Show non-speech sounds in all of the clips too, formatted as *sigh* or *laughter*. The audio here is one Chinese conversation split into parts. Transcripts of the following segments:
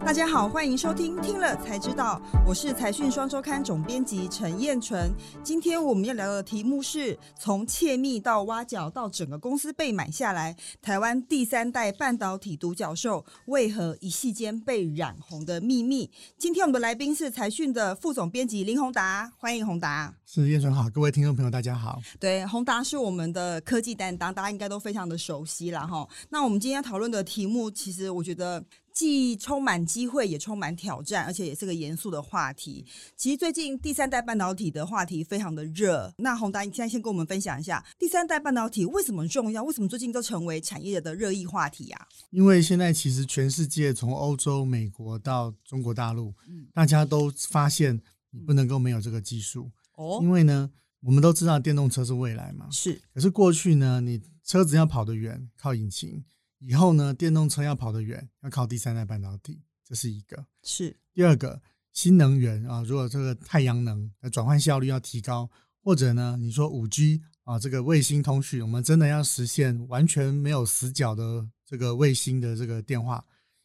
大家好，欢迎收听《听了才知道》，我是财讯双周刊总编辑陈燕纯。今天我们要聊的题目是从窃密到挖角到整个公司被买下来，台湾第三代半导体独角兽为何一夕间被染红的秘密。今天我们的来宾是财讯的副总编辑林宏达，欢迎宏达。是燕纯好，各位听众朋友大家好。对，宏达是我们的科技担当，大家应该都非常的熟悉了哈。那我们今天要讨论的题目，其实我觉得。既充满机会，也充满挑战，而且也是个严肃的话题。其实最近第三代半导体的话题非常的热。那宏达，你现在先跟我们分享一下第三代半导体为什么重要？为什么最近都成为产业的热议话题啊？因为现在其实全世界从欧洲、美国到中国大陆，大家都发现你不能够没有这个技术哦。因为呢，我们都知道电动车是未来嘛，是。可是过去呢，你车子要跑得远，靠引擎。以后呢，电动车要跑得远，要靠第三代半导体，这是一个。是第二个，新能源啊，如果这个太阳能的转换效率要提高，或者呢，你说五 G 啊，这个卫星通讯，我们真的要实现完全没有死角的这个卫星的这个电话，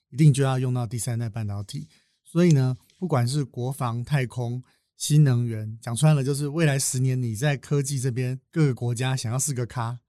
一定就要用到第三代半导体。所以呢，不管是国防、太空、新能源，讲穿了就是未来十年你在科技这边各个国家想要四个咖。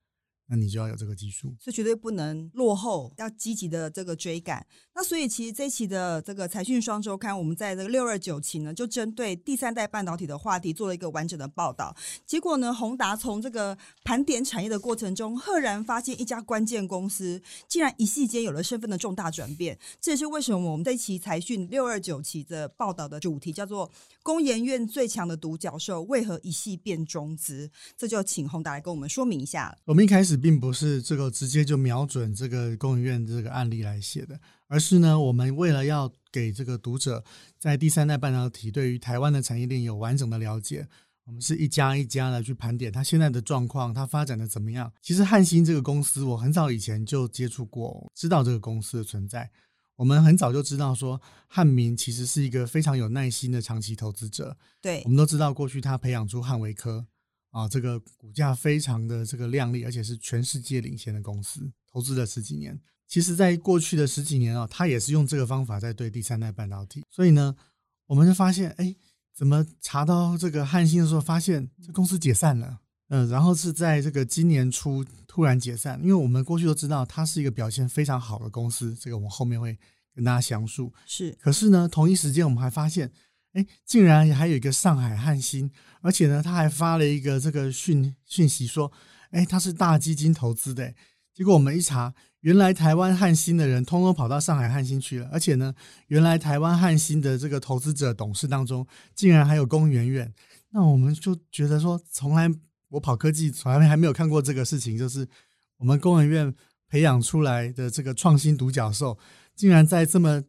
那你就要有这个技术，所以绝对不能落后，要积极的这个追赶。那所以其实这一期的这个财讯双周刊，我们在这个六二九期呢，就针对第三代半导体的话题做了一个完整的报道。结果呢，宏达从这个盘点产业的过程中，赫然发现一家关键公司竟然一夕间有了身份的重大转变。这也是为什么我们这期财讯六二九期的报道的主题叫做“工研院最强的独角兽为何一夕变中资”。这就请宏达来跟我们说明一下。我们一开始。并不是这个直接就瞄准这个工研院这个案例来写的，而是呢，我们为了要给这个读者在第三代半导体对于台湾的产业链有完整的了解，我们是一家一家的去盘点它现在的状况，它发展的怎么样。其实汉芯这个公司，我很早以前就接触过，知道这个公司的存在。我们很早就知道说，汉民其实是一个非常有耐心的长期投资者。对，我们都知道过去他培养出汉维科。啊，这个股价非常的这个靓丽，而且是全世界领先的公司，投资了十几年。其实，在过去的十几年啊，它也是用这个方法在对第三代半导体。所以呢，我们就发现，哎，怎么查到这个汉芯的时候，发现这公司解散了。嗯，然后是在这个今年初突然解散，因为我们过去都知道它是一个表现非常好的公司，这个我们后面会跟大家详述。是，可是呢，同一时间我们还发现。哎，竟然还有一个上海汉芯，而且呢，他还发了一个这个讯讯息说，哎，他是大基金投资的。结果我们一查，原来台湾汉芯的人通通跑到上海汉芯去了，而且呢，原来台湾汉芯的这个投资者董事当中，竟然还有龚媛媛。那我们就觉得说，从来我跑科技，从来还没有看过这个事情，就是我们工研院培养出来的这个创新独角兽，竟然在这么。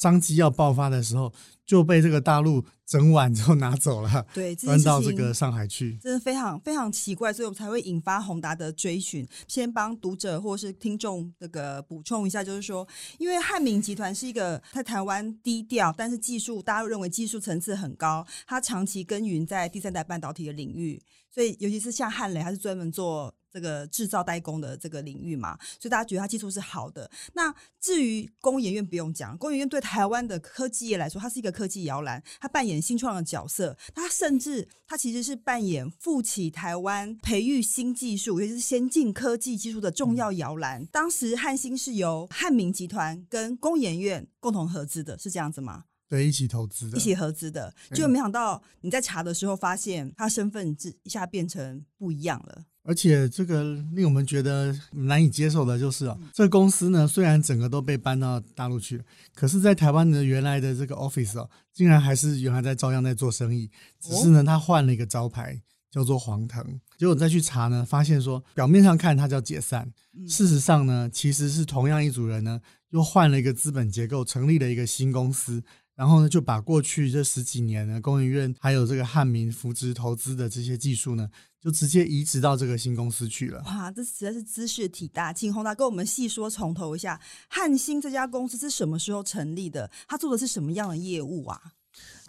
商机要爆发的时候，就被这个大陆整晚之后拿走了，对，搬到这个上海去，真的非常非常奇怪，所以我们才会引发宏达的追寻。先帮读者或是听众这个补充一下，就是说，因为汉明集团是一个在台湾低调，但是技术大家认为技术层次很高，它长期耕耘在第三代半导体的领域，所以尤其是像汉磊，它是专门做。这个制造代工的这个领域嘛，所以大家觉得它技术是好的。那至于工研院不用讲，工研院对台湾的科技业来说，它是一个科技摇篮，它扮演新创的角色。它甚至它其实是扮演富起台湾培育新技术，尤其是先进科技技术的重要摇篮。当时汉芯是由汉明集团跟工研院共同合资的，是这样子吗？对，一起投资的，一起合资的。就没想到你在查的时候发现，他身份一一下变成不一样了。而且这个令我们觉得难以接受的就是，这个公司呢，虽然整个都被搬到大陆去了，可是，在台湾的原来的这个 office 哦，竟然还是原来在照样在做生意，只是呢，他换了一个招牌，叫做黄腾。结果再去查呢，发现说，表面上看它叫解散，事实上呢，其实是同样一组人呢，又换了一个资本结构，成立了一个新公司。然后呢，就把过去这十几年呢，工研院还有这个汉民扶植投资的这些技术呢，就直接移植到这个新公司去了。哇，这实在是知识体大，请宏达跟我们细说从头一下，汉芯这家公司是什么时候成立的？他做的是什么样的业务啊？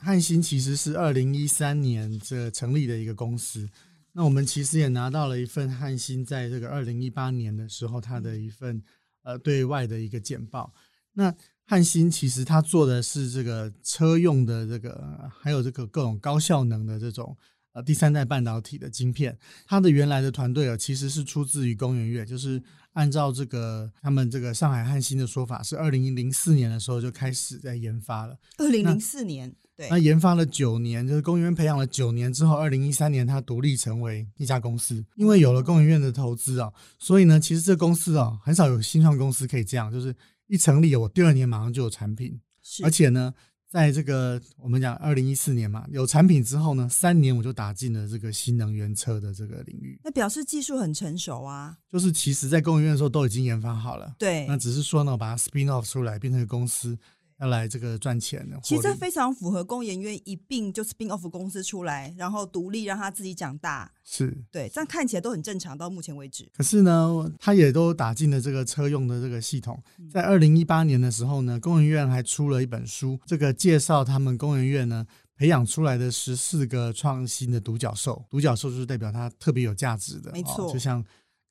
汉芯其实是二零一三年这成立的一个公司。那我们其实也拿到了一份汉芯在这个二零一八年的时候，它的一份呃对外的一个简报。那汉芯其实它做的是这个车用的这个，还有这个各种高效能的这种呃第三代半导体的晶片。它的原来的团队啊，其实是出自于工研院，就是按照这个他们这个上海汉芯的说法，是二零零四年的时候就开始在研发了。二零零四年，对，那研发了九年，就是工研院培养了九年之后，二零一三年它独立成为一家公司。因为有了工研院的投资啊，所以呢，其实这公司啊，很少有新创公司可以这样，就是。一成立，我第二年马上就有产品，而且呢，在这个我们讲二零一四年嘛，有产品之后呢，三年我就打进了这个新能源车的这个领域。那表示技术很成熟啊。就是其实在工研院的时候都已经研发好了，对。那只是说呢，把它 spin off 出来，变成一个公司。要来这个赚钱的，其实这非常符合工研院一并就 spin off 公司出来，然后独立让他自己长大，是对，这样看起来都很正常。到目前为止，可是呢，他也都打进了这个车用的这个系统。在二零一八年的时候呢，工研院还出了一本书，这个介绍他们工研院呢培养出来的十四个创新的独角兽。独角兽就是代表它特别有价值的，没错，就像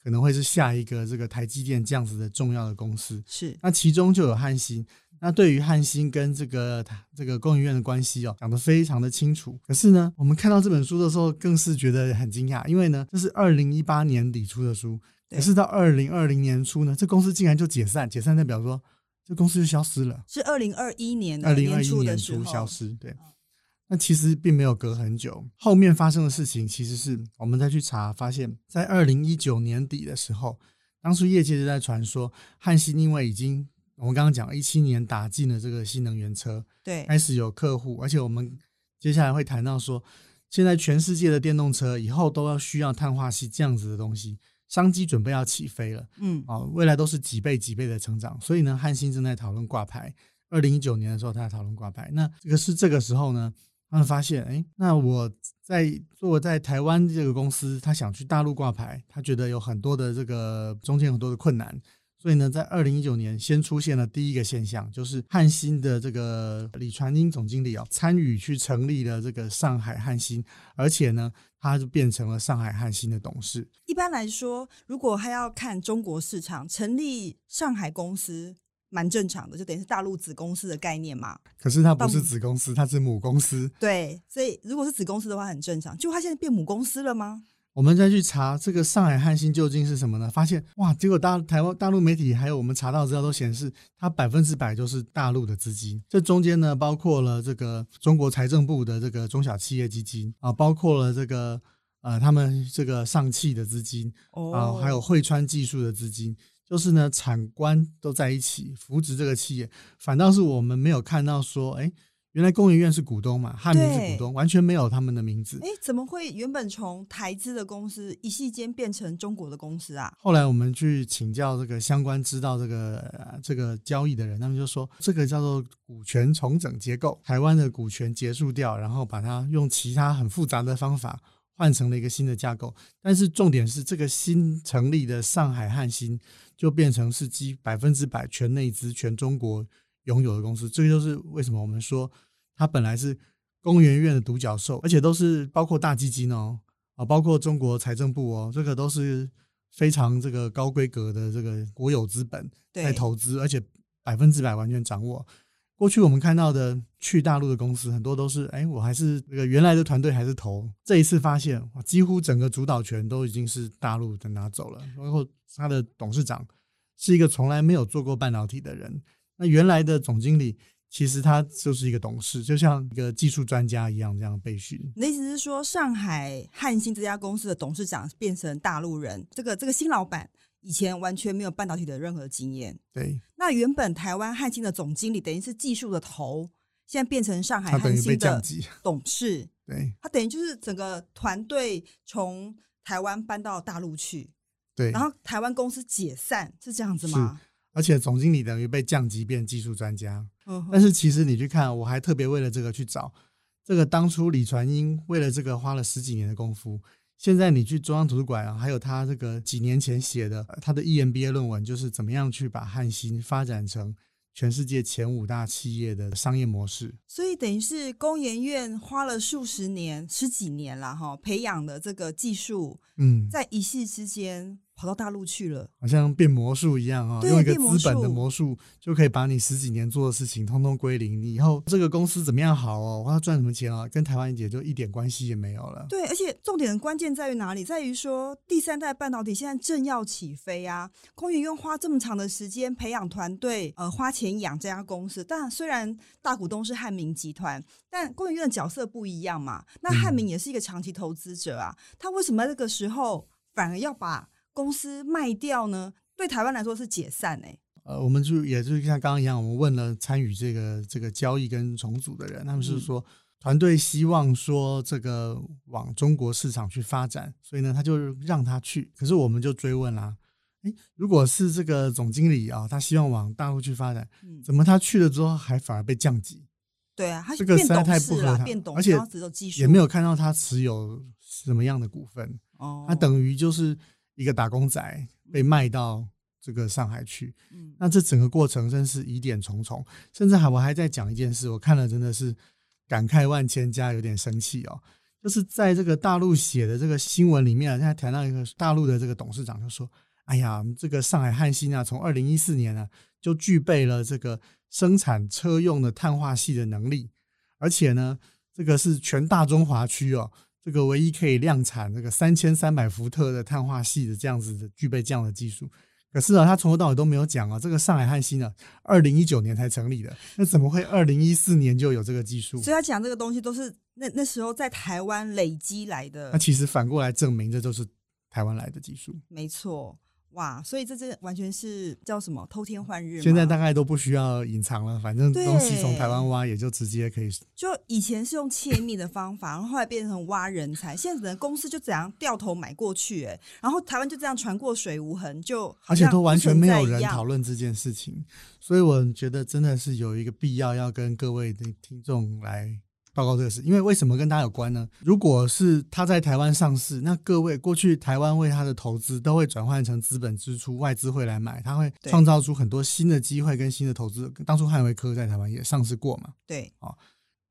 可能会是下一个这个台积电这样子的重要的公司。是，那其中就有汉芯。那对于汉芯跟这个这个工研院的关系哦，讲得非常的清楚。可是呢，我们看到这本书的时候，更是觉得很惊讶，因为呢，这是二零一八年底出的书，可是到二零二零年初呢，这公司竟然就解散，解散代表说这公司就消失了。是二零二一年二零二一年初消失，对。那其实并没有隔很久，后面发生的事情其实是我们再去查，发现，在二零一九年底的时候，当初业界就在传说汉芯因为已经。我们刚刚讲，一七年打进了这个新能源车，对，开始有客户，而且我们接下来会谈到说，现在全世界的电动车以后都要需要碳化系这样子的东西，商机准备要起飞了，嗯，啊，未来都是几倍几倍的成长，所以呢，汉芯正在讨论挂牌，二零一九年的时候他在讨论挂牌，那这个是这个时候呢，他们发现，哎，那我在做在台湾这个公司，他想去大陆挂牌，他觉得有很多的这个中间很多的困难。所以呢，在二零一九年，先出现了第一个现象，就是汉芯的这个李传英总经理哦，参与去成立了这个上海汉芯，而且呢，他就变成了上海汉芯的董事。一般来说，如果还要看中国市场，成立上海公司蛮正常的，就等于是大陆子公司的概念嘛。可是它不是子公司，它是母公司。对，所以如果是子公司的话，很正常。就它现在变母公司了吗？我们再去查这个上海汉芯究竟是什么呢？发现哇，结果大台湾大陆媒体还有我们查到资料都显示，它百分之百就是大陆的资金。这中间呢，包括了这个中国财政部的这个中小企业基金啊，包括了这个呃他们这个上汽的资金啊，还有汇川技术的资金，就是呢产官都在一起扶植这个企业。反倒是我们没有看到说，哎。原来工研院是股东嘛，汉民是股东，完全没有他们的名字。哎，怎么会原本从台资的公司一夕间变成中国的公司啊？后来我们去请教这个相关知道这个这个交易的人，他们就说这个叫做股权重整结构，台湾的股权结束掉，然后把它用其他很复杂的方法换成了一个新的架构。但是重点是这个新成立的上海汉芯就变成是基百分之百全内资全中国。拥有的公司，这个就是为什么我们说它本来是工研院的独角兽，而且都是包括大基金哦，啊，包括中国财政部哦，这个都是非常这个高规格的这个国有资本在投资，而且百分之百完全掌握。过去我们看到的去大陆的公司很多都是，哎，我还是这个原来的团队还是投，这一次发现几乎整个主导权都已经是大陆的拿走了，然后他的董事长是一个从来没有做过半导体的人。那原来的总经理其实他就是一个董事，就像一个技术专家一样这样被训。你的意思是说，上海汉芯这家公司的董事长变成大陆人，这个这个新老板以前完全没有半导体的任何经验。对。那原本台湾汉芯的总经理等于是技术的头，现在变成上海汉芯的 *laughs* 董事。对。他等于就是整个团队从台湾搬到大陆去。对。然后台湾公司解散是这样子吗？而且总经理等于被降级变技术专家，但是其实你去看，我还特别为了这个去找这个当初李传英为了这个花了十几年的功夫。现在你去中央图书馆啊，还有他这个几年前写的他的 EMBA 论文，就是怎么样去把汉芯发展成全世界前五大企业的商业模式。所以等于是工研院花了数十年、十几年了哈，培养的这个技术，嗯，在一夕之间。跑到大陆去了，好像变魔术一样啊、对用一个资本的魔术就可以把你十几年做的事情通通归零。你以后这个公司怎么样好哦，我要赚什么钱啊，跟台湾也就一点关系也没有了。对，而且重点的关键在于哪里？在于说第三代半导体现在正要起飞啊，工研院花这么长的时间培养团队，呃，花钱养这家公司。但虽然大股东是汉明集团，但工研院的角色不一样嘛。那汉明也是一个长期投资者啊，他为什么在这个时候反而要把公司卖掉呢？对台湾来说是解散哎、呃，我们就也就像刚刚一样，我们问了参与这个这个交易跟重组的人，他们是嗯说团队希望说这个往中国市场去发展，所以呢他就让他去。可是我们就追问啦，诶，如果是这个总经理啊，他希望往大陆去发展，嗯，怎么他去了之后还反而被降级？对啊，他这个实在太不合他而且也没有看到他持有什么样的股份，哦，他等于就是一个打工仔被卖到这个上海去。嗯那这整个过程真是疑点重重，甚至还我还在讲一件事，我看了真的是感慨万千加有点生气哦。就是在这个大陆写的这个新闻里面啊，现在谈到一个大陆的这个董事长就说：“哎呀，这个上海汉芯啊，从二零一四年啊就具备了这个生产车用的碳化系的能力，而且呢，这个是全大中华区哦，这个唯一可以量产这个三千三百伏特的碳化系的这样子的具备这样的技术。”可是啊，他从头到尾都没有讲啊，这个上海汉芯呢，二零一九年才成立的，那怎么会二零一四年就有这个技术？所以他讲这个东西都是那那时候在台湾累积来的那，其实反过来证明，这就是台湾来的技术。没错，哇！所以这这完全是叫什么偷天换日嘛。现在大概都不需要隐藏了，反正对东西从台湾挖，也就直接可以。就以前是用窃密的方法，然后后来变成挖人才，现在整个公司就怎样掉头买过去、哎，然后台湾就这样船过水无痕，就好而且像都完全没有人讨论这件事情，所以我觉得真的是有一个必要要跟各位的听众来报告这个事。因为为什么跟他有关呢？如果是他在台湾上市，那各位过去台湾为他的投资都会转换成资本支出，外资会来买，他会创造出很多新的机会跟新的投资。当初汉维科在台湾也上市过嘛，对，哦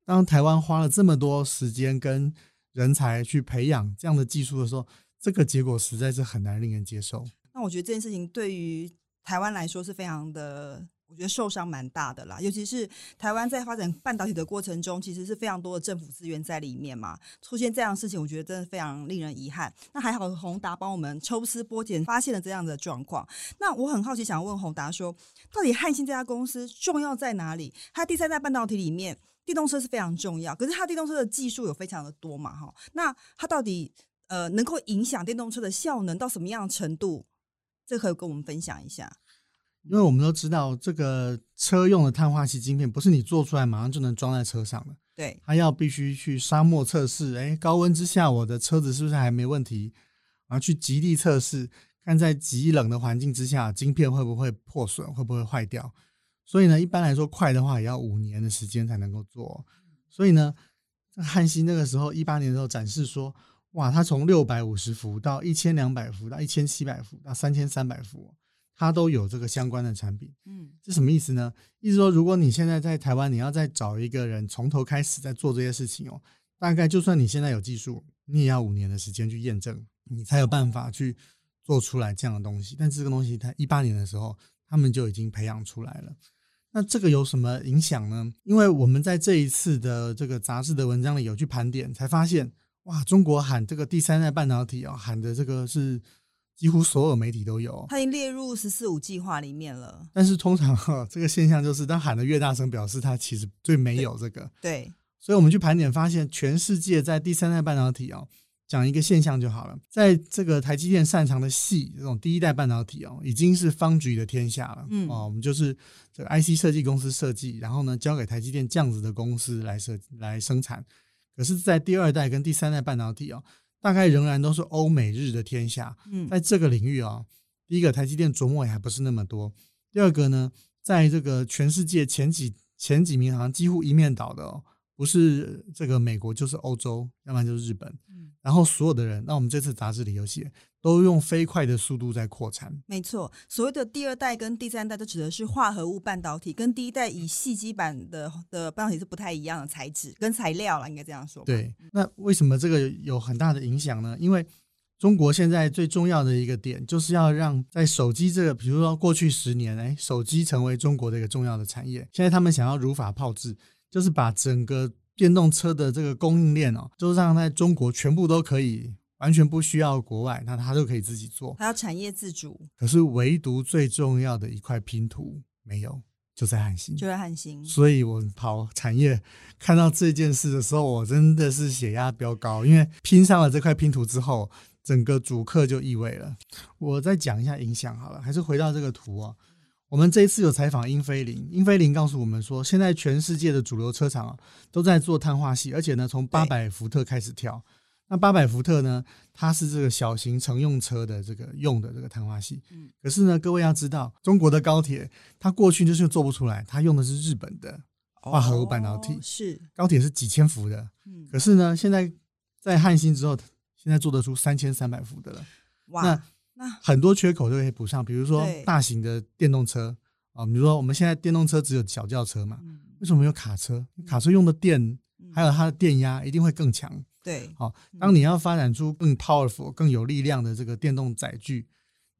当台湾花了这么多时间跟人才去培养这样的技术的时候，这个结果实在是很难令人接受。那我觉得这件事情对于台湾来说是非常的，我觉得受伤蛮大的啦。尤其是台湾在发展半导体的过程中，其实是非常多的政府资源在里面嘛。出现这样事情，我觉得真的非常令人遗憾。那还好宏达帮我们抽丝剥茧，发现了这样的状况。那我很好奇，想要问宏达说，到底汉芯这家公司重要在哪里？它第三代半导体里面。电动车是非常重要，可是它电动车的技术有非常的多嘛，哈，那它到底呃能够影响电动车的效能到什么样的程度？这可以跟我们分享一下。因为我们都知道，这个车用的碳化系晶片不是你做出来马上就能装在车上的，对，它要必须去沙漠测试，哎，高温之下我的车子是不是还没问题？然后去极地测试，看在极冷的环境之下，晶片会不会破损，会不会坏掉？所以呢，一般来说快的话也要五年的时间才能够做。所以呢，汉芯那个时候一八年的时候展示说，哇，它从六百五十伏到一千两百伏到一千七百伏到三千三百伏，它都有这个相关的产品。嗯，这什么意思呢？意思说，如果你现在在台湾，你要再找一个人从头开始在做这些事情哦，大概就算你现在有技术，你也要五年的时间去验证，你才有办法去做出来这样的东西。但这个东西，它一八年的时候，他们就已经培养出来了。那这个有什么影响呢？因为我们在这一次的这个杂志的文章里有去盘点，才发现，哇，中国喊这个第三代半导体哦，喊的这个是几乎所有媒体都有。它已经列入“十四五”计划里面了。但是通常哈、这个现象就是，当喊的越大声，表示它其实最没有这个。对，所以我们去盘点发现，全世界在第三代半导体哦，讲一个现象就好了，在这个台积电擅长的系这种第一代半导体哦，已经是方局的天下了。嗯哦，我们就是这个 IC 设计公司设计，然后呢交给台积电这样子的公司来设来生产。可是，在第二代跟第三代半导体哦，大概仍然都是欧美日的天下。嗯，在这个领域啊、第一个台积电琢磨也还不是那么多，第二个呢，在这个全世界前几前几名好像几乎一面倒的哦，不是这个美国就是欧洲，要不然就是日本。嗯然后所有的人，那我们这次杂志里有写，都用飞快的速度在扩产。没错。所谓的第二代跟第三代，都指的是化合物半导体，跟第一代以细基板的的半导体是不太一样的材质跟材料了，应该这样说。，对，那为什么这个有很大的影响呢？因为中国现在最重要的一个点，就是要让在手机这个，比如说过去十年，哎，手机成为中国的一个重要的产业。现在他们想要如法炮制，就是把整个电动车的这个供应链哦，就让在中国全部都可以，完全不需要国外，那他都可以自己做，还要产业自主。可是唯独最重要的一块拼图没有。就在汉芯，就在汉芯，所以我跑产业看到这件事的时候，我真的是血压飙高，因为拼上了这块拼图之后，整个主客就意味了。我再讲一下影响好了，还是回到这个图啊。我们这一次有采访英菲林，英菲林告诉我们说，现在全世界的主流车厂啊都在做碳化系，而且呢，从八百伏特开始跳。那八百伏特呢？它是这个小型乘用车的这个用的这个碳化系。嗯，可是呢，各位要知道，中国的高铁它过去就是做不出来，它用的是日本的化合物半导体。是高铁是几千伏的，嗯，可是呢，现在在汉芯之后，现在做得出三千三百伏的了。哇，那那很多缺口都可以补上，比如说大型的电动车啊，比如说我们现在电动车只有小轿车嘛，为什么有卡车？卡车用的电还有它的电压一定会更强。对，好，当你要发展出更 powerful、更有力量的这个电动载具。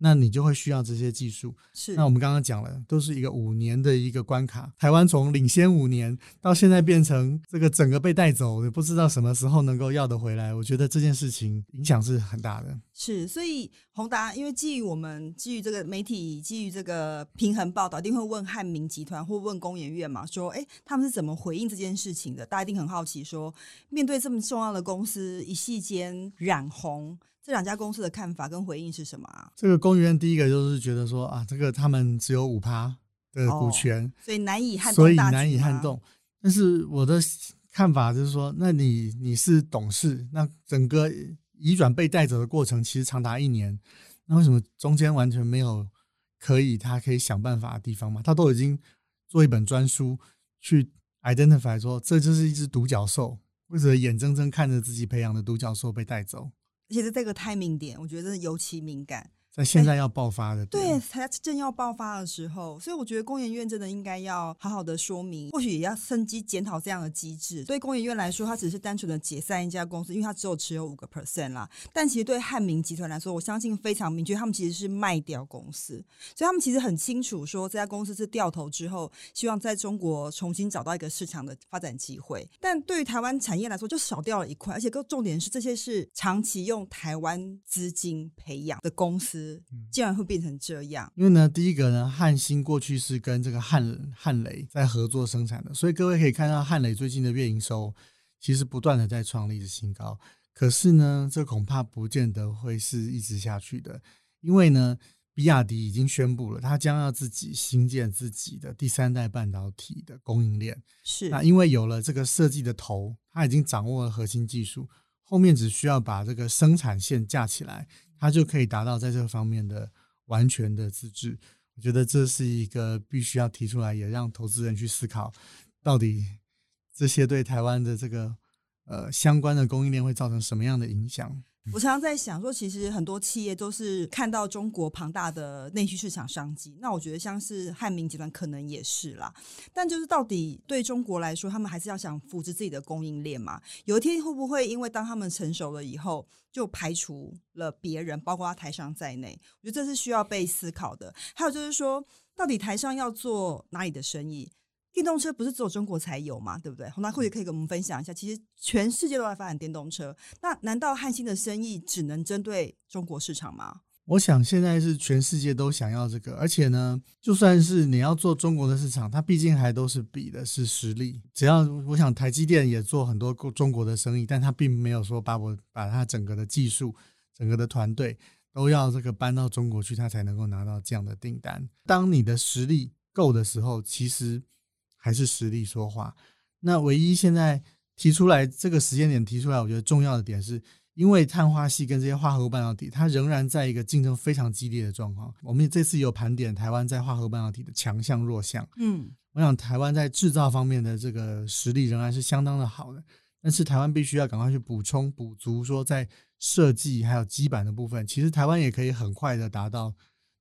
那你就会需要这些技术。是，那我们刚刚讲了，都是一个五年的一个关卡。台湾从领先五年到现在变成这个整个被带走，也不知道什么时候能够要得回来。我觉得这件事情影响是很大的。是，所以宏达因为基于我们基于这个媒体基于这个平衡报道，一定会问汉民集团或问工研院嘛，说哎他们是怎么回应这件事情的？大家一定很好奇，说面对这么重要的公司一夕间染红。这两家公司的看法跟回应是什么啊？这个公园第一个就是觉得说啊，这个他们只有五趴的股权，所以难以撼动，所以难以撼动。但是我的看法就是说，那你你是董事，那整个移转被带走的过程其实长达一年，那为什么中间完全没有可以他可以想办法的地方吗？他都已经做一本专书去 identify 说，这就是一只独角兽，或者眼睁睁看着自己培养的独角兽被带走。而且是这个 timing 点，我觉得尤其敏感。在现在要爆发的，对，才正要爆发的时候，所以我觉得工研院真的应该要好好的说明，或许也要趁机检讨这样的机制。对工研院来说，它只是单纯的解散一家公司，因为它只有持有五个 percent 啦。但其实对汉明集团来说，我相信非常明确，他们其实是卖掉公司，所以他们其实很清楚说，这家公司是掉头之后，希望在中国重新找到一个市场的发展机会。但对于台湾产业来说，就少掉了一块，而且更重点是，这些是长期用台湾资金培养的公司。竟然会变成这样，因为呢，第一个呢，汉芯过去是跟这个汉汉雷在合作生产的，所以各位可以看到汉雷最近的月营收其实不断的在创历史新高。可是呢，这恐怕不见得会是一直下去的，因为呢，比亚迪已经宣布了，它将要自己新建自己的第三代半导体的供应链。是，那因为有了这个设计的头，它已经掌握了核心技术，后面只需要把这个生产线架起来。它就可以达到在这方面的完全的自治。我觉得这是一个必须要提出来，也让投资人去思考，到底这些对台湾的这个呃相关的供应链会造成什么样的影响。我常常在想说，其实很多企业都是看到中国庞大的内需市场商机。那我觉得像是汉明集团可能也是啦。但就是到底对中国来说，他们还是要想扶持自己的供应链嘛？有一天会不会因为当他们成熟了以后，就排除了别人，包括台商在内？我觉得这是需要被思考的。还有就是说，到底台商要做哪里的生意？电动车不是只有中国才有嘛，对不对？洪大或许可以跟我们分享一下，其实全世界都在发展电动车，那难道汉芯的生意只能针对中国市场吗？我想现在是全世界都想要这个，而且呢，就算是你要做中国的市场，它毕竟还都是比的是实力。只要我想台积电也做很多中国的生意，但它并没有说把我把它整个的技术、整个的团队都要这个搬到中国去，它才能够拿到这样的订单。当你的实力够的时候，其实。还是实力说话。那唯一现在提出来这个时间点提出来，我觉得重要的点是，因为碳化系跟这些化合物半导体，它仍然在一个竞争非常激烈的状况。我们这次有盘点台湾在化合物半导体的强项弱项。嗯，我想台湾在制造方面的这个实力仍然是相当的好的，但是台湾必须要赶快去补充补足，说在设计还有基板的部分，其实台湾也可以很快的达到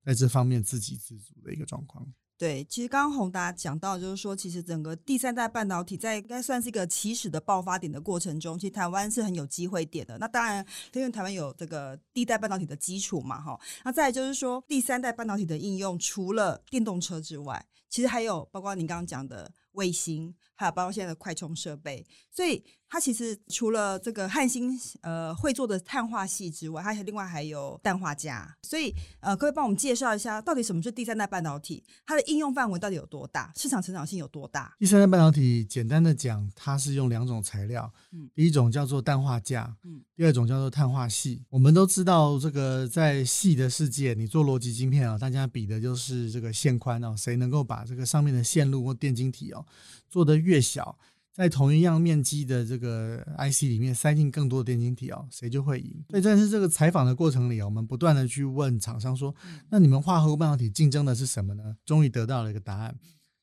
在这方面自给自足的一个状况。对，其实刚刚宏达讲到，就是说，其实整个第三代半导体在应该算是一个起始的爆发点的过程中，其实台湾是很有机会点的。那当然，因为台湾有这个第一代半导体的基础嘛，哈。那再就是说，第三代半导体的应用，除了电动车之外，其实还有包括您刚刚讲的卫星。还有包括现在的快充设备，所以它其实除了这个汉芯呃会做的碳化系之外，它另外还有氮化镓。所以呃，各位帮我们介绍一下，到底什么是第三代半导体？它的应用范围到底有多大？市场成长性有多大？第三代半导体简单的讲，它是用两种材料，嗯，第一种叫做氮化镓，嗯，第二种叫做碳化系。我们都知道，这个在细的世界，你做逻辑晶片啊，大家比的就是这个线宽哦，谁能够把这个上面的线路或电晶体哦。做得越小，在同一样面积的这个 IC 里面塞进更多的电晶体哦，谁就会赢。所以，在这个采访的过程里我们不断的去问厂商说：“那你们化合物半导体竞争的是什么呢？”终于得到了一个答案，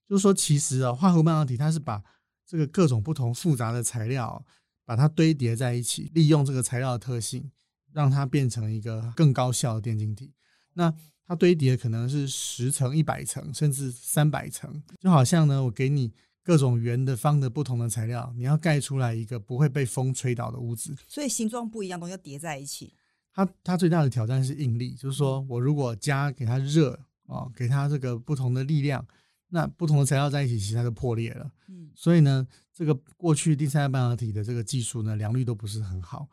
就是说，其实啊，化合物半导体它是把这个各种不同复杂的材料把它堆叠在一起，利用这个材料的特性，让它变成一个更高效的电晶体。那它堆叠可能是十层、一百层，甚至三百层，就好像呢，我给你。各种圆的、方的不同的材料，你要盖出来一个不会被风吹倒的屋子。所以形状不一样，东西要叠在一起。它它最大的挑战是应力，就是说我如果加给它热哦，给它这个不同的力量，那不同的材料在一起，其实它就破裂了。嗯，所以呢，这个过去第三代半导体的这个技术呢，良率都不是很好。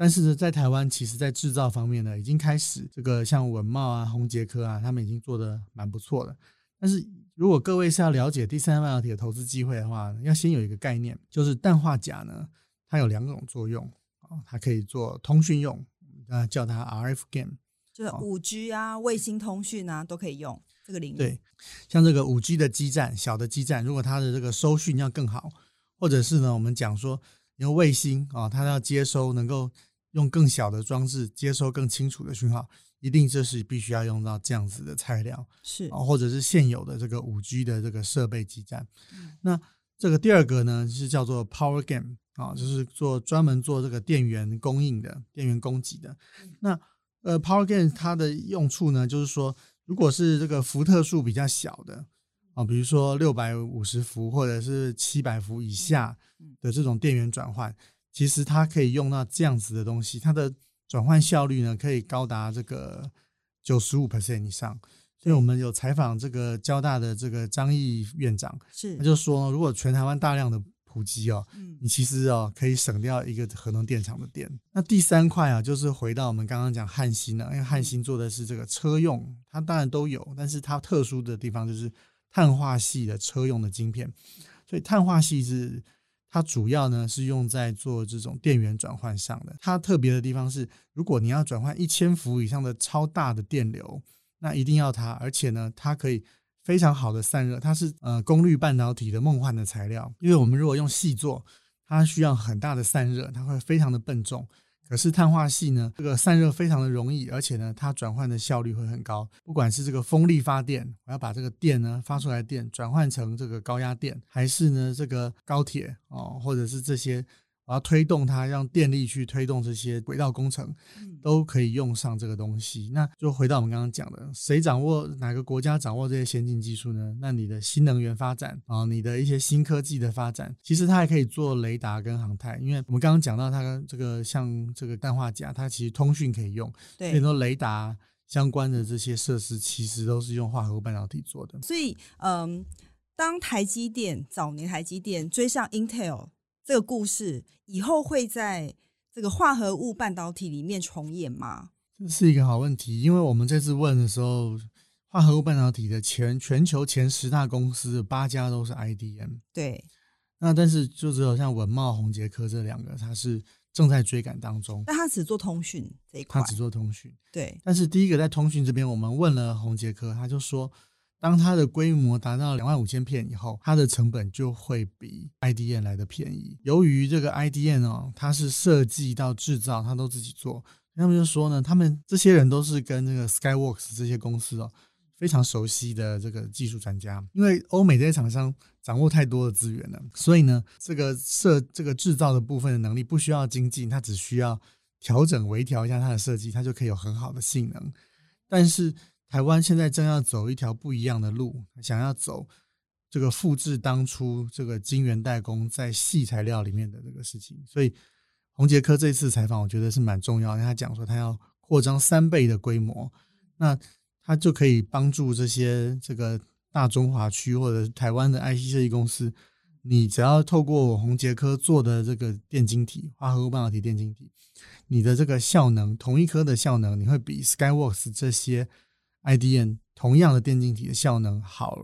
但是呢，在台湾，其实在制造方面呢，已经开始这个像文茂啊、宏杰科啊，他们已经做的蛮不错的。但是如果各位是要了解第三代半导体的投资机会的话，要先有一个概念，就是氮化钾呢，它有两种作用啊，它可以做通讯用，啊叫它 RF game，就是五 G 啊、卫星通讯啊都可以用这个领域。对，像这个五 G 的基站，小的基站，如果它的这个收讯要更好，或者是呢，我们讲说用卫星啊，它要接收，能够用更小的装置接收更清楚的讯号。一定这是必须要用到这样子的材料，是啊，或者是现有的这个五 G 的这个设备基站。那这个第二个呢是叫做 Power Game 啊，就是做专门做这个电源供应的、电源供给的。那呃，Power Game 它的用处呢，就是说，如果是这个伏特数比较小的啊，比如说六百五十伏或者是七百伏以下的这种电源转换，其实它可以用到这样子的东西，它的。转换效率呢，可以高达这个九十五 percent 以上。所以我们有采访这个交大的这个张毅院长，是他就说，如果全台湾大量的普及哦，嗯，你其实哦可以省掉一个核能电厂的电。那第三块啊，就是回到我们刚刚讲汉芯了，因为汉芯做的是这个车用，它当然都有，但是它特殊的地方就是碳化系的车用的晶片，所以碳化系是。它主要呢是用在做这种电源转换上的。它特别的地方是，如果你要转换一千伏以上的超大的电流，那一定要它，而且呢，它可以非常好的散热。它是呃功率半导体的梦幻的材料，因为我们如果用细做，它需要很大的散热，它会非常的笨重。可是碳化系呢，这个散热非常的容易，而且呢，它转换的效率会很高。不管是这个风力发电，我要把这个电呢发出来电转换成这个高压电，还是呢这个高铁哦，或者是这些。我要推动它，让电力去推动这些轨道工程，都可以用上这个东西。那就回到我们刚刚讲的，谁掌握哪个国家掌握这些先进技术呢？那你的新能源发展啊，你的一些新科技的发展，其实它还可以做雷达跟航太。因为我们刚刚讲到它这个像这个氮化镓，它其实通讯可以用，很多雷达相关的这些设施，其实都是用化合物半导体做的。所以，嗯，当台积电早年台积电追上 Intel。这个故事以后会在这个化合物半导体里面重演吗？这是一个好问题，因为我们这次问的时候，化合物半导体的前全球前十大公司八家都是 IDM。对，那但是就只有像文茂、宏杰科这两个，它是正在追赶当中。但它只做通讯这一块，它只做通讯。对，但是第一个在通讯这边，我们问了宏杰科，他就说。当它的规模达到两万五千片以后，它的成本就会比 IDM 来的便宜。由于这个 IDM 哦，它是设计到制造，它都自己做。他们就说呢，他们这些人都是跟这个 Skyworks 这些公司哦非常熟悉的这个技术专家。因为欧美这些厂商掌握太多的资源了，所以呢，这个设这个制造的部分的能力不需要精进，它只需要调整微调一下它的设计，它就可以有很好的性能。但是台湾现在正要走一条不一样的路，想要走这个复制当初这个晶圆代工在细材料里面的这个事情。所以洪杰科这次采访，我觉得是蛮重要，因为他讲说他要扩张三倍的规模，那他就可以帮助这些这个大中华区或者台湾的 IC 设计公司。你只要透过红杰科做的这个电晶体，化合物半导体电晶体，你的这个效能，同一颗的效能，你会比 Skyworks 这些 IDM 同样的电晶体的效能好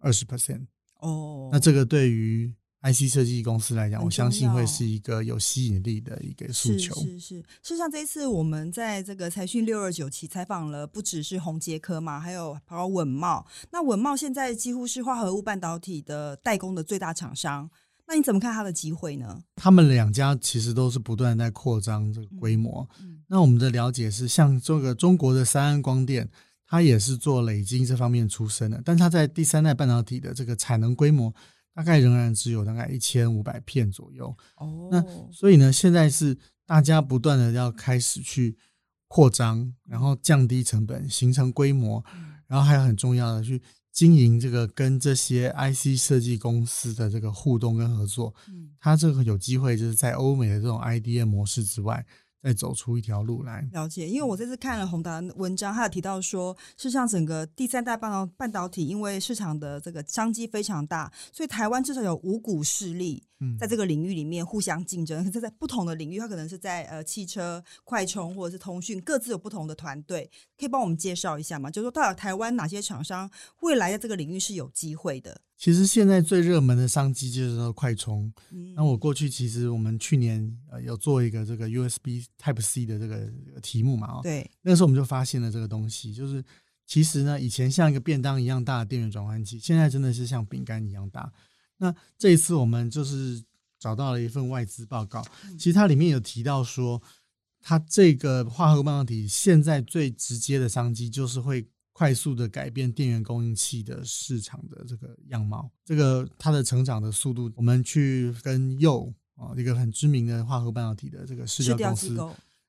二十 percent。哦，那这个对于 IC 设计公司来讲，我相信会是一个有吸引力的一个诉求。是是，事实上这一次我们在这个财讯六二九期采访了，不只是宏杰科嘛，还有包括稳茂。那稳茂现在几乎是化合物半导体的代工的最大厂商。那你怎么看它的机会呢？他们两家其实都是不断在扩张这个规模。嗯那我们的了解是，像这个中国的三安光电，它也是做累晶这方面出身的，但他在第三代半导体的这个产能规模，大概仍然只有大概一千五百片左右。哦，那所以呢，现在是大家不断的要开始去扩张，然后降低成本，形成规模，然后还有很重要的去经营这个跟这些 IC 设计公司的这个互动跟合作。嗯它这个有机会就是在欧美的这种 IDM 模式之外，再走出一条路来。了解，因为我这次看了宏达的文章，他有提到说，事实上整个第三代半导半导体，因为市场的这个商机非常大，所以台湾至少有五股势力嗯在这个领域里面互相竞争。*laughs* 可是，在不同的领域，它可能是在呃汽车、快充或者是通讯，各自有不同的团队。可以帮我们介绍一下吗？就是说，到底台湾哪些厂商未来在这个领域是有机会的？其实现在最热门的商机就是说快充。嗯，那我过去其实我们去年呃有做一个这个 USB Type C 的这个题目嘛，哦，对，那个时候我们就发现了这个东西，就是其实呢，以前像一个便当一样大的电源转换器，现在真的是像饼干一样大。那这一次我们就是找到了一份外资报告，其实它里面有提到说，它这个化合物半导体现在最直接的商机就是会快速的改变电源供应器的市场的这个样貌。这个它的成长的速度，我们去跟又啊一个很知名的化合物半导体的这个市市调公司。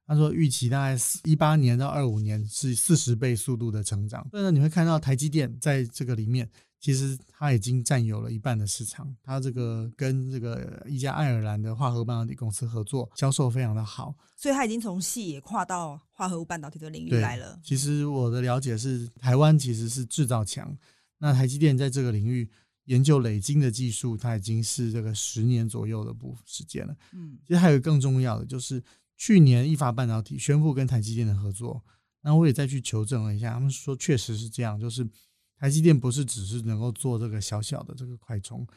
他说预期大概一八年到二五年是四十倍速度的成长。所以呢，你会看到台积电在这个里面，其实它已经占有了一半的市场。它这个跟这个一家爱尔兰的化合物半导体公司合作，销售非常的好。所以它已经从细也跨到化合物半导体的领域来了。其实我的了解是，台湾其实是制造强，那台积电在这个领域研究累积的技术，它已经是这个十年左右的部时间了。嗯其实还有更重要的，就是去年意法半导体宣布跟台积电的合作，那我也再去求证了一下，他们说确实是这样，就是台积电不是只是能够做这个小小的这个快充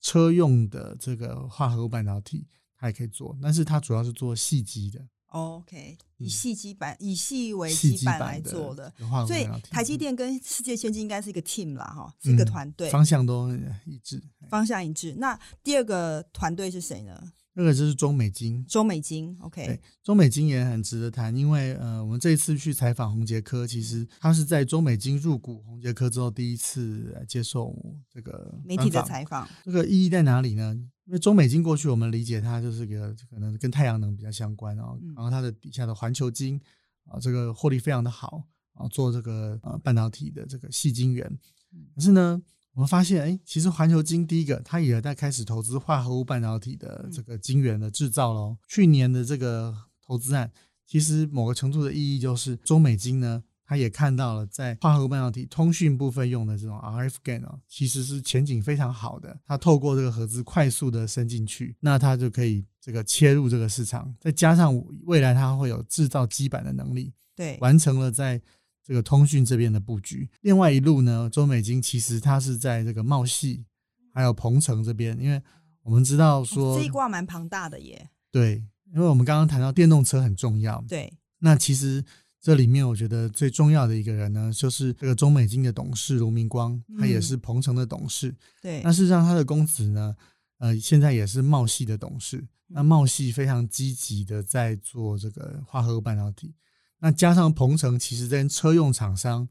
车用的这个化合物半导体，它也可以做，但是它主要是做细机的，，OK，以嗯细基板以细为细基板来做的。所以。台积电跟世界先进应该是一个 team 啦，哈，是一个嗯团队，方向都一致。方向一致。那第二个团队是谁呢？那个就是中美金，中美金，OK，对，中美金也很值得谈，因为呃，我们这一次去采访宏杰科，其实他是在中美金入股宏杰科之后第一次接受这个媒体的采访，这个意义在哪里呢？因为中美金过去我们理解它就是个可能跟太阳能比较相关哦，嗯然后它的底下的环球金啊，这个获利非常的好啊，做这个呃半导体的这个细晶圆嗯，可是呢。我们发现，哎，其实环球金第一个，它也在开始投资化合物半导体的这个晶圆的制造喽。去年的这个投资案，其实某个程度的意义就是，中美金呢，它也看到了在化合物半导体通讯部分用的这种 RF GaN 哦，其实是前景非常好的。它透过这个合资快速的伸进去，那它就可以这个切入这个市场，再加上未来它会有制造基板的能力，对，完成了在这个通讯这边的布局。另外一路呢，中美金其实它是在这个茂系还有鹏城这边，因为我们知道说这一卦蛮庞大的耶，对，因为我们刚刚谈到电动车很重要，对，那其实这里面我觉得最重要的一个人呢，就是这个中美金的董事卢明光，他也嗯是鹏城的董事。对那，事实上，他的公子呢，呃，现在也是茂系的董事。那茂系非常积极的在做这个化合物半导体。那加上鹏程，其实跟车用厂商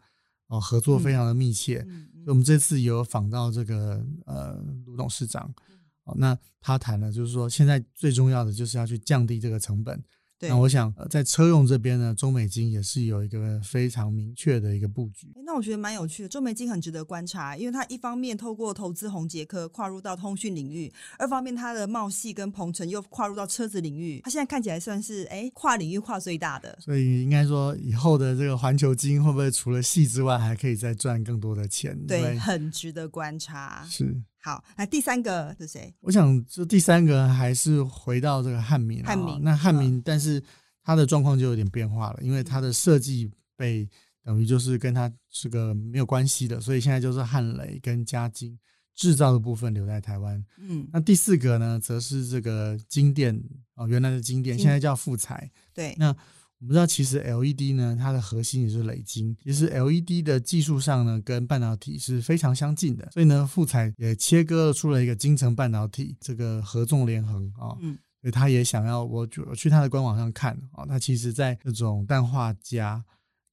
哦、合作非常的密切。我们这次有访到这个呃卢董事长，哦，那他谈了，就是说现在最重要的就是要去降低这个成本，对那我想、呃在车用这边呢，中美金也是有一个非常明确的一个布局。诶那我觉得蛮有趣的，中美金很值得观察，因为它一方面透过投资红杰科跨入到通讯领域，二方面它的茂系跟鹏程又跨入到车子领域，它现在看起来算是哎跨领域跨最大的。所以应该说，以后的这个环球金会不会除了戏之外，还可以再赚更多的钱？因对，很值得观察。是。好，那第三个是谁？我想，就第三个还是回到这个汉民啊、汉民那汉民，但是他的状况就有点变化了，因为他的设计被等于就是跟他是个没有关系的，所以现在就是汉雷跟嘉金制造的部分留在台湾。嗯，那第四个呢，则是这个金店哦，原来的金店金现在叫富彩。对，那我们知道，其实 LED 呢，它的核心也是磊晶。其实 LED 的技术上呢，跟半导体是非常相近的，所以呢，富彩也切割出了一个精城半导体这个合纵连横啊。嗯所以他也想要，我就我去他的官网上看啊，他其实在这种氮化镓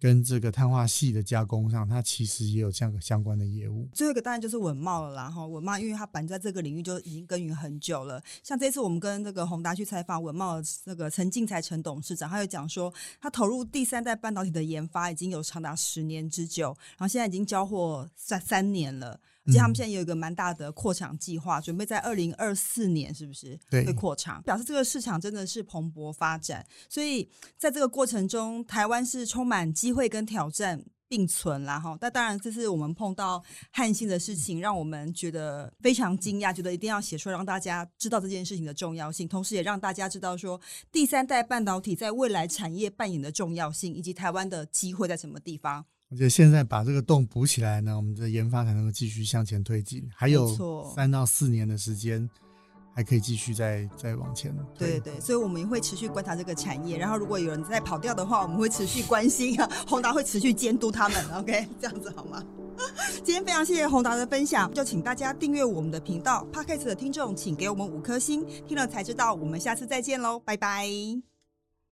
跟这个碳化系的加工上，它其实也有这样相关的业务。最后一个当然就是文茂了啦，哈，文茂因为它本在这个领域就已经耕耘很久了。像这次我们跟这个宏达去采访文茂那个陈进才陈董事长，他有讲说，他投入第三代半导体的研发已经有长达十年之久，然后现在已经交货三三年了。而且他们现在也有一个蛮大的扩厂计划，准备在二零二四年是不是对会扩厂？表示这个市场真的是蓬勃发展。所以在这个过程中，台湾是充满机会跟挑战并存啦哈。那当然，这是我们碰到汉信的事情，让我们觉得非常惊讶，觉得一定要写出来，让大家知道这件事情的重要性，同时也让大家知道说第三代半导体在未来产业扮演的重要性，以及台湾的机会在什么地方。而且现在把这个洞补起来呢，我们的研发才能够继续向前推进，还有三到四年的时间，还可以继续再再往前推。对对对，所以我们也会持续观察这个产业，然后如果有人在跑掉的话，我们会持续关心啊，宏达会持续监督他们，OK，*laughs* 这样子好吗？*laughs* 今天非常谢谢宏达的分享，就请大家订阅我们的频道 p o c a s t 的听众请给我们五颗星，听了才知道，我们下次再见喽，拜拜。